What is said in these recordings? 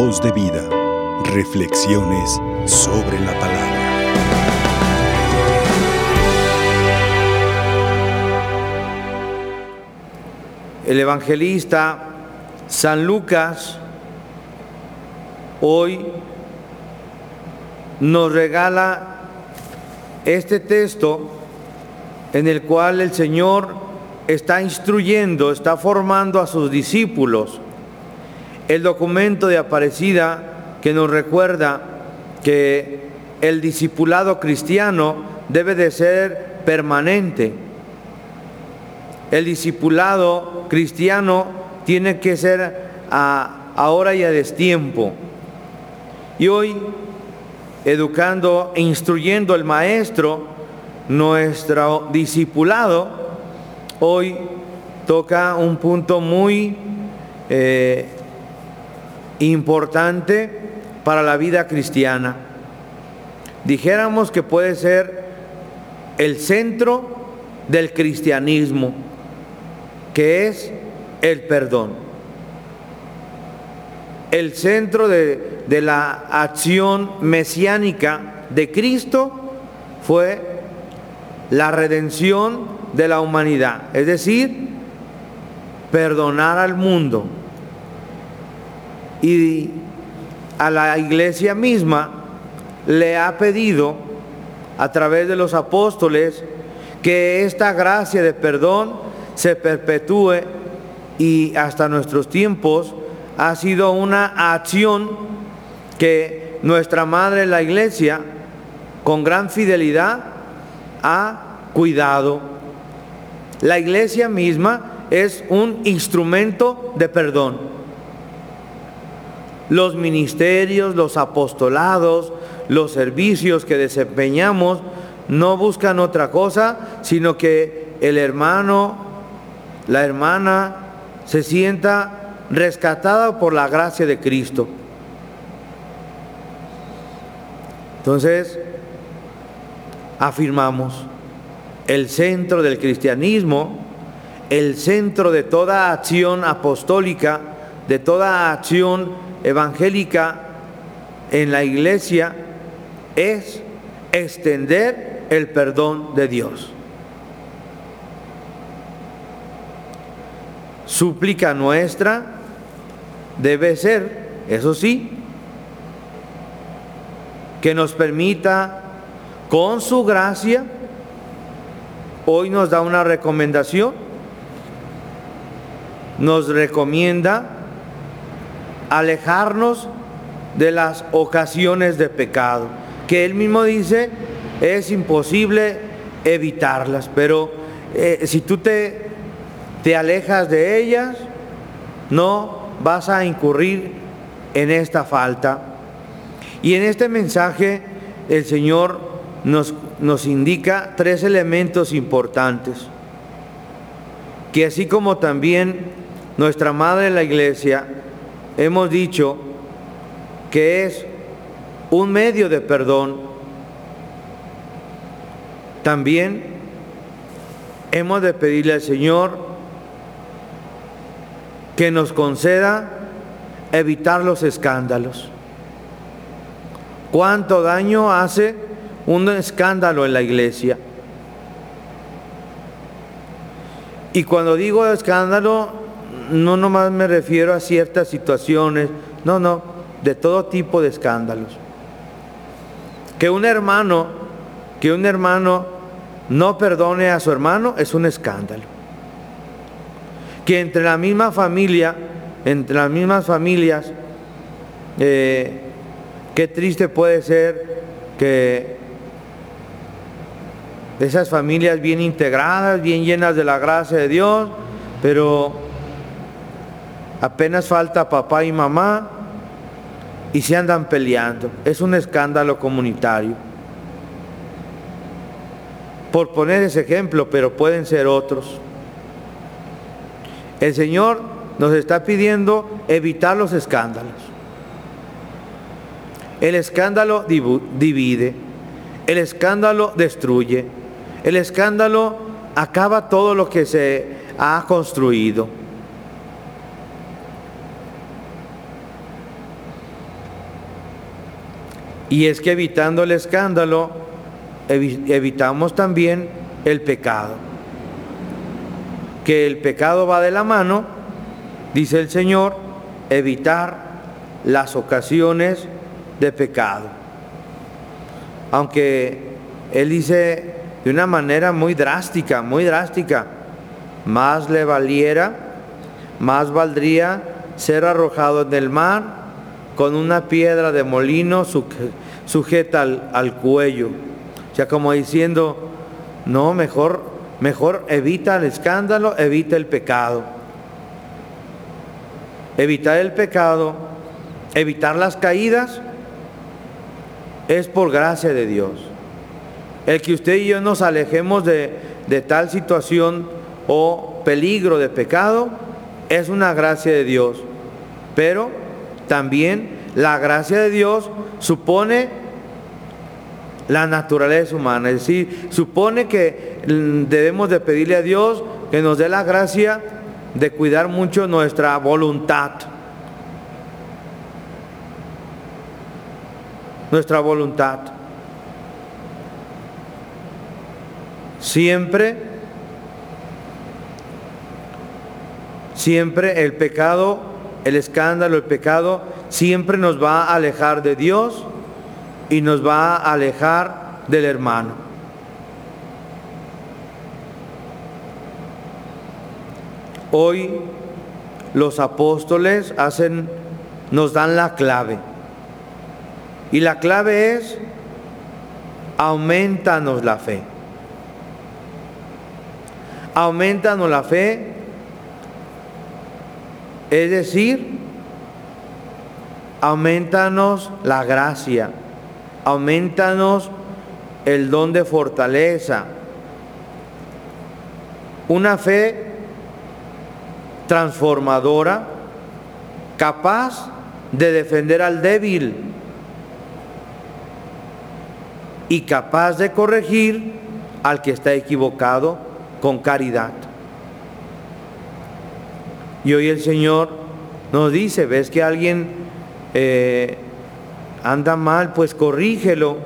Voz de vida. Reflexiones sobre la palabra. El evangelista San Lucas hoy nos regala este texto en el cual el Señor está instruyendo, está formando a sus discípulos. El documento de Aparecida que nos recuerda que el discipulado cristiano debe de ser permanente. El discipulado cristiano tiene que ser a, ahora y a destiempo. Y hoy, educando e instruyendo el maestro, nuestro discipulado, hoy toca un punto muy eh, importante para la vida cristiana. Dijéramos que puede ser el centro del cristianismo, que es el perdón. El centro de, de la acción mesiánica de Cristo fue la redención de la humanidad, es decir, perdonar al mundo. Y a la iglesia misma le ha pedido a través de los apóstoles que esta gracia de perdón se perpetúe y hasta nuestros tiempos ha sido una acción que nuestra madre la iglesia con gran fidelidad ha cuidado. La iglesia misma es un instrumento de perdón. Los ministerios, los apostolados, los servicios que desempeñamos no buscan otra cosa, sino que el hermano, la hermana, se sienta rescatada por la gracia de Cristo. Entonces, afirmamos, el centro del cristianismo, el centro de toda acción apostólica, de toda acción evangélica en la iglesia, es extender el perdón de Dios. Súplica nuestra debe ser, eso sí, que nos permita con su gracia, hoy nos da una recomendación, nos recomienda alejarnos de las ocasiones de pecado, que él mismo dice es imposible evitarlas, pero eh, si tú te, te alejas de ellas, no vas a incurrir en esta falta. Y en este mensaje el Señor nos, nos indica tres elementos importantes, que así como también nuestra Madre la Iglesia hemos dicho que es un medio de perdón, también hemos de pedirle al Señor que nos conceda evitar los escándalos. ¿Cuánto daño hace un escándalo en la iglesia? Y cuando digo escándalo, no nomás me refiero a ciertas situaciones, no, no, de todo tipo de escándalos. Que un hermano, que un hermano no perdone a su hermano es un escándalo. Que entre la misma familia, entre las mismas familias, eh, Qué triste puede ser que esas familias bien integradas, bien llenas de la gracia de Dios, pero apenas falta papá y mamá y se andan peleando. Es un escándalo comunitario. Por poner ese ejemplo, pero pueden ser otros. El Señor nos está pidiendo evitar los escándalos. El escándalo divide, el escándalo destruye, el escándalo acaba todo lo que se ha construido. Y es que evitando el escándalo, evitamos también el pecado. Que el pecado va de la mano, dice el Señor, evitar las ocasiones de pecado. Aunque Él dice de una manera muy drástica, muy drástica, más le valiera, más valdría ser arrojado en el mar con una piedra de molino sujeta al, cuello. O sea, como diciendo, no, mejor, mejor evita el escándalo, evita el pecado. Evitar el pecado, evitar las caídas, es por gracia de Dios. El que usted y yo nos alejemos de tal situación o peligro de pecado es una gracia de Dios. Pero también la gracia de Dios supone la naturaleza humana, es decir, supone que debemos de pedirle a Dios que nos dé la gracia de cuidar mucho nuestra voluntad. Nuestra voluntad. Siempre, siempre el pecado el escándalo, el pecado, siempre nos va a alejar de Dios y nos va a alejar del hermano. Hoy los apóstoles hacen, nos dan la clave. Y la clave es, aumentanos la fe. Aumentanos la fe es decir, aumentanos la gracia, aumentanos el don de fortaleza, una fe transformadora, capaz de defender al débil y capaz de corregir al que está equivocado con caridad. Y hoy el Señor nos dice, ves que alguien eh, anda mal, pues corrígelo.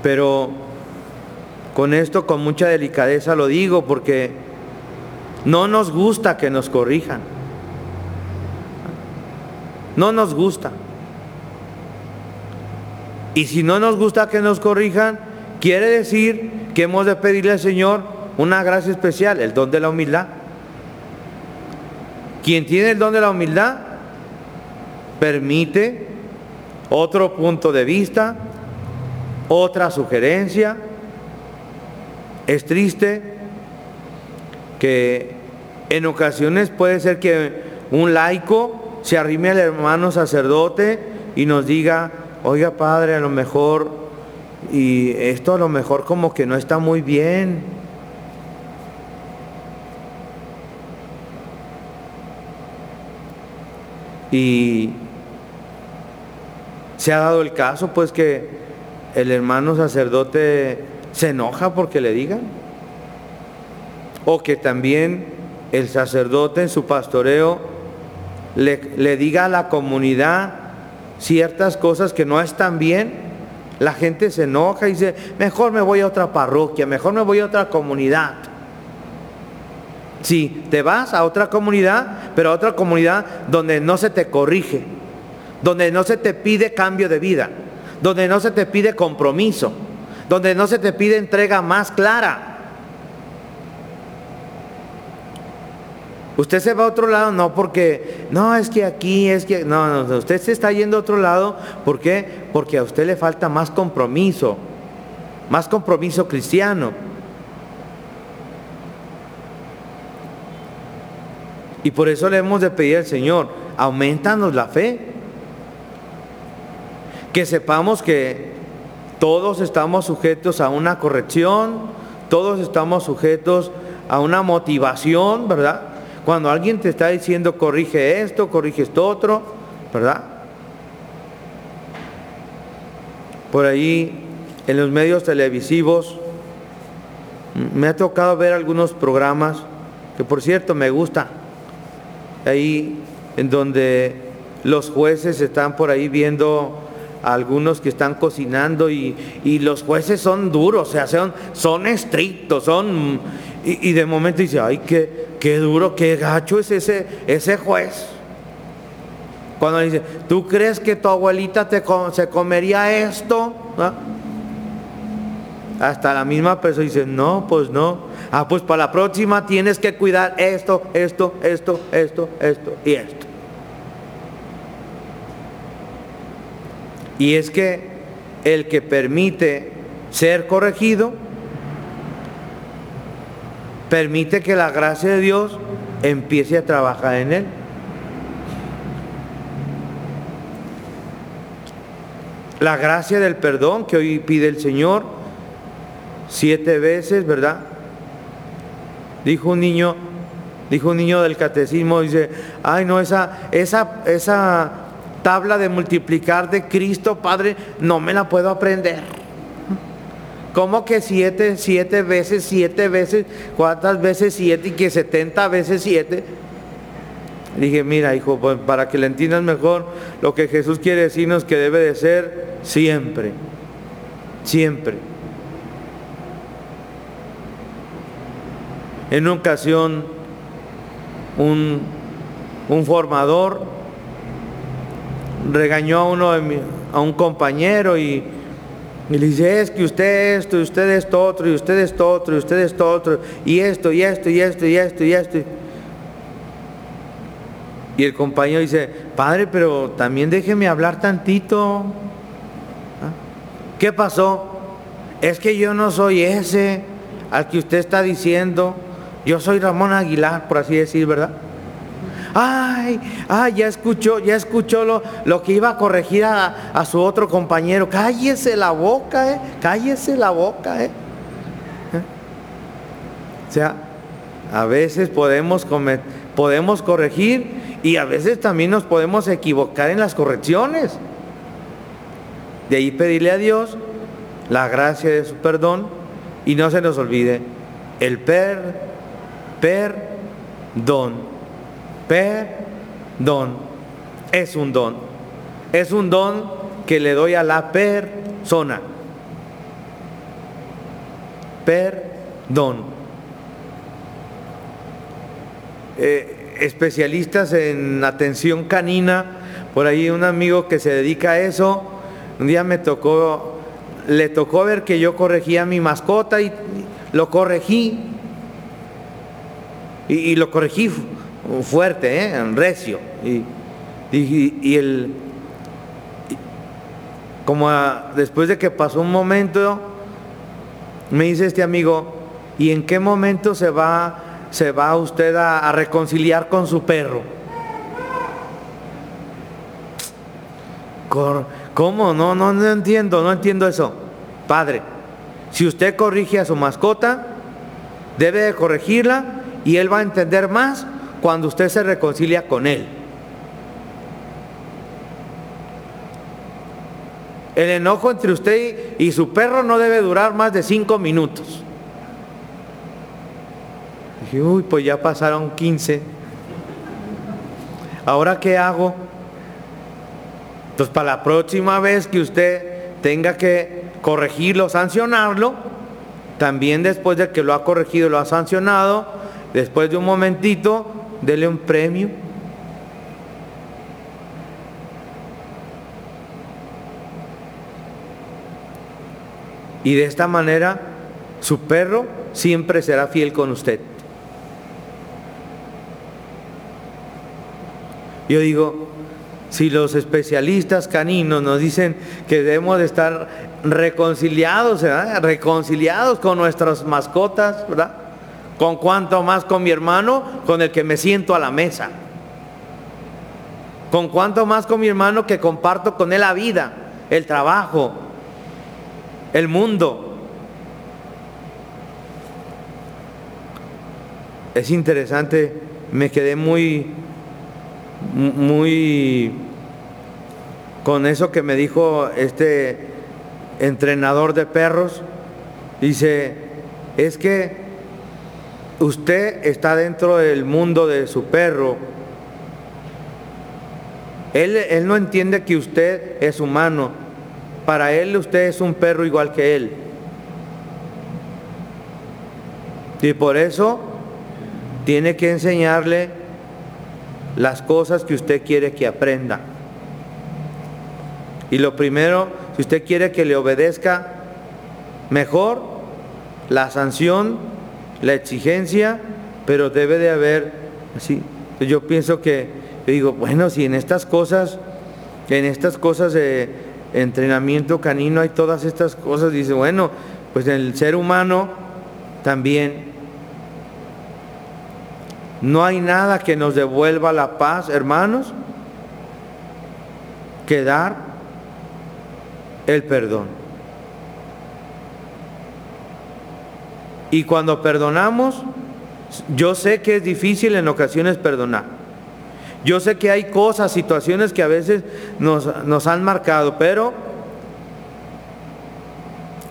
Pero con esto, con mucha delicadeza lo digo, porque no nos gusta que nos corrijan. No nos gusta. Y si no nos gusta que nos corrijan, quiere decir que hemos de pedirle al Señor una gracia especial, el don de la humildad. Quien tiene el don de la humildad permite otro punto de vista, otra sugerencia. Es triste que en ocasiones puede ser que un laico se arrime al hermano sacerdote y nos diga, oiga padre, a lo mejor, y esto a lo mejor como que no está muy bien. Y se ha dado el caso, pues, que el hermano sacerdote se enoja porque le digan. O que también el sacerdote en su pastoreo le, diga a la comunidad ciertas cosas que no están bien. La gente se enoja y dice, mejor me voy a otra parroquia, mejor me voy a otra comunidad. Si te vas a otra comunidad, pero a otra comunidad donde no se te corrige, donde no se te pide cambio de vida, donde no se te pide compromiso, donde no se te pide entrega más clara. Usted se va a otro lado no porque, no, es que aquí, es que, no, no, usted se está yendo a otro lado, ¿por qué? Porque a usted le falta más compromiso, más compromiso cristiano. Y por eso le hemos de pedir al Señor, aumentanos la fe. Que sepamos que todos estamos sujetos a una corrección, todos estamos sujetos a una motivación, ¿verdad? Cuando alguien te está diciendo corrige esto, corrige esto otro, ¿verdad? Por ahí en los medios televisivos me ha tocado ver algunos programas que por cierto me gusta ahí en donde los jueces están por ahí viendo algunos que están cocinando y, los jueces son duros, o sea, son, son estrictos, son... Y, de momento dice, ay, qué, qué duro, qué gacho es ese, ese juez. Cuando dice, ¿tú crees que tu abuelita te, se comería esto? Hasta la misma persona dice, no, pues no. Ah, pues para la próxima tienes que cuidar esto, esto, esto, esto, esto y esto. Y es que el que permite ser corregido, permite que la gracia de Dios empiece a trabajar en él. La gracia del perdón que hoy pide el Señor siete veces, ¿verdad? Dijo un niño, dijo un niño del catecismo, dice, ay no, esa, esa, esa tabla de multiplicar de Cristo, Padre, no me la puedo aprender. ¿Cómo que siete, siete veces, siete veces, cuántas veces siete y que setenta veces siete? Dije, mira, hijo, pues, para que le entiendas mejor, lo que Jesús quiere decirnos que debe de ser siempre, siempre. En una ocasión, un, un formador regañó a uno a un compañero y, le dice, es que usted esto, y usted esto otro, y usted esto otro, y usted esto otro, y esto, y esto, y esto, y esto, y esto. Y el compañero dice, padre, pero también déjeme hablar tantito. ¿Ah? ¿Qué pasó? Es que yo no soy ese al que usted está diciendo. Yo soy Ramón Aguilar, por así decir, ¿verdad? ay, ay, ya escuchó, ya escuchó lo, lo que iba a corregir a, su otro compañero. Cállese la boca, eh, cállese la boca, eh. ¿Eh? O sea, a veces podemos, podemos corregir y a veces también nos podemos equivocar en las correcciones. De ahí pedirle a Dios la gracia de su perdón y no se nos olvide el per, perdón. Perdón. Es un don. Es un don que le doy a la persona. Perdón. Eh, especialistas en atención canina, por ahí un amigo que se dedica a eso, un día me tocó, le tocó ver que yo corregía a mi mascota y lo corregí. Y lo corregí fuerte, ¿eh? recio. Y, y, el, como después de que pasó un momento, me dice este amigo, ¿y en qué momento se va, se va usted a, reconciliar con su perro? ¿Cómo? No, no, no entiendo, no entiendo eso. Padre, si usted corrige a su mascota, debe de corregirla y él va a entender más cuando usted se reconcilia con Él. El enojo entre usted y su perro no debe durar más de cinco minutos. Uy, pues ya pasaron 15. ¿Ahora qué hago? Pues para la próxima vez que usted tenga que corregirlo, sancionarlo, también después de que lo ha corregido, lo ha sancionado, después de un momentito, dele un premio. Y de esta manera su perro siempre será fiel con usted. Yo digo, si los especialistas caninos nos dicen que debemos de estar reconciliados, reconciliados con nuestras mascotas, ¿verdad? Con cuánto más con mi hermano, con el que me siento a la mesa. Con cuánto más con mi hermano que comparto con él la vida, el trabajo, el mundo. Es interesante, me quedé muy, muy con eso que me dijo este entrenador de perros. Dice, es que usted está dentro del mundo de su perro. Él, él, no entiende que usted es humano para él usted es un perro igual que él. Y por eso tiene que enseñarle las cosas que usted quiere que aprenda. Y lo primero, si usted quiere que le obedezca mejor, la sanción, la exigencia, pero debe de haber, así, yo pienso que, digo, bueno, si en estas cosas, en estas cosas de entrenamiento canino hay todas estas cosas, dice, bueno, pues el ser humano también no hay nada que nos devuelva la paz, hermanos, que dar el perdón. Y cuando perdonamos, yo sé que es difícil en ocasiones perdonar. Yo sé que hay cosas, situaciones que a veces nos, nos han marcado, pero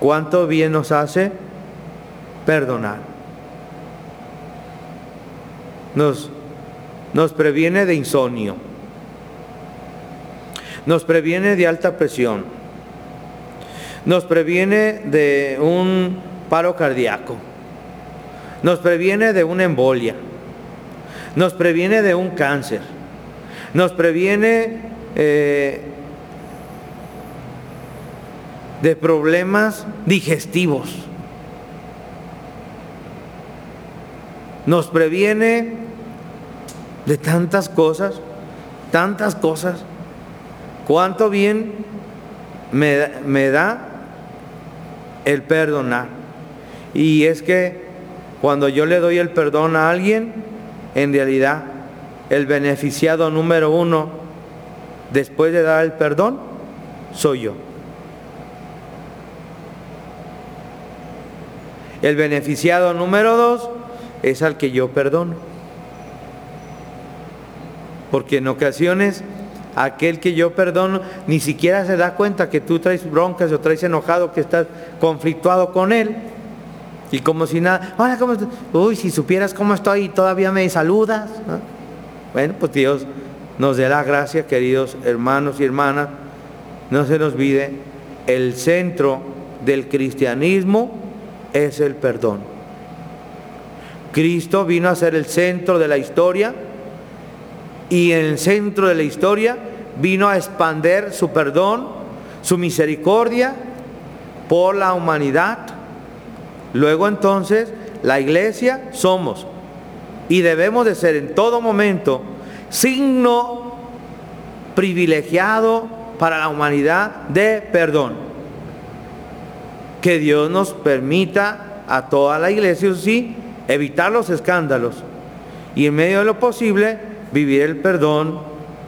¿cuánto bien nos hace perdonar? nos, nos previene de insomnio, nos previene de alta presión, nos previene de un paro cardíaco, nos previene de una embolia, nos previene de un cáncer, nos previene eh, de problemas digestivos, nos previene de tantas cosas, tantas cosas. ¿Cuánto bien me, me da el perdonar? Y es que cuando yo le doy el perdón a alguien, en realidad el beneficiado número uno después de dar el perdón soy yo. El beneficiado número dos es al que yo perdono. Porque en ocasiones aquel que yo perdono ni siquiera se da cuenta que tú traes broncas o traes enojado, que estás conflictuado con él. Y como si nada, hola, ¿cómo? Uy, si supieras cómo estoy todavía me saludas. Bueno, pues Dios nos dé la gracia, queridos hermanos y hermanas. No se nos olvide, el centro del cristianismo es el perdón. Cristo vino a ser el centro de la historia y en el centro de la historia vino a expander su perdón, su misericordia por la humanidad. Luego entonces la iglesia somos y debemos de ser en todo momento signo privilegiado para la humanidad de perdón. Que Dios nos permita a toda la iglesia, sí, evitar los escándalos y en medio de lo posible vivir el perdón,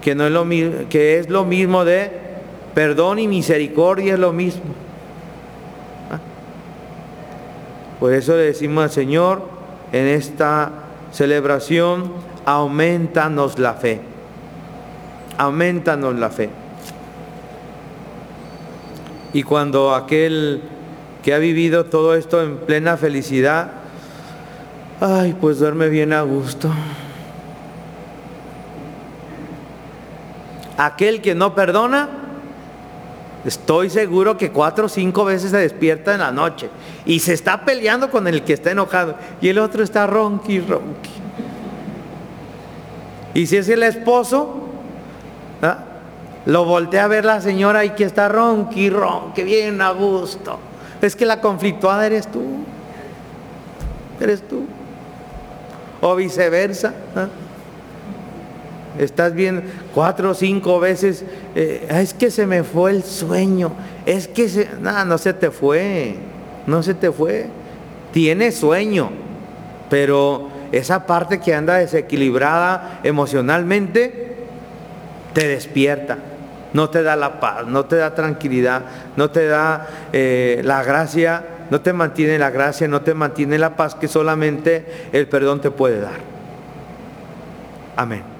que, no es, lo, que es lo mismo de perdón y misericordia es lo mismo. ¿Ah? Por eso le decimos al Señor en esta celebración, aumentanos la fe, aumentanos la fe. Y cuando aquel que ha vivido todo esto en plena felicidad, Ay, pues duerme bien a gusto. Aquel que no perdona, estoy seguro que cuatro o cinco veces se despierta en la noche y se está peleando con el que está enojado y el otro está ronqui, ronqui. Y si es el esposo, ¿ah? lo voltea a ver la señora y que está ronqui, ronqui, bien a gusto. Es que la conflictuada eres tú. Eres tú o viceversa. Estás bien cuatro o cinco veces, eh, es que se me fue el sueño, es que se, nada, no se te fue, no se te fue. Tienes sueño, pero esa parte que anda desequilibrada emocionalmente te despierta, no te da la paz, no te da tranquilidad, no te da eh, la gracia no te mantiene la gracia, no te mantiene la paz que solamente el perdón te puede dar. Amén.